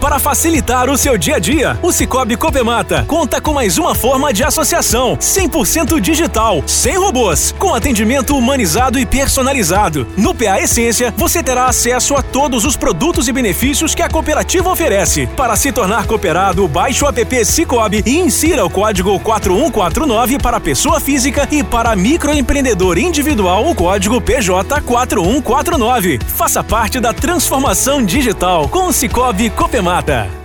Para facilitar o seu dia a dia, o Cicobi Copemata conta com mais uma forma de associação 100% digital, sem robôs, com atendimento humanizado e personalizado. No PA Essência, você terá acesso a todos os produtos e benefícios que a cooperativa oferece. Para se tornar cooperado, baixe o app Cicobi e insira o código 4149 para pessoa física e para microempreendedor individual o código PJ 4149. Faça parte da transformação digital com o Cicobi Copemata mata.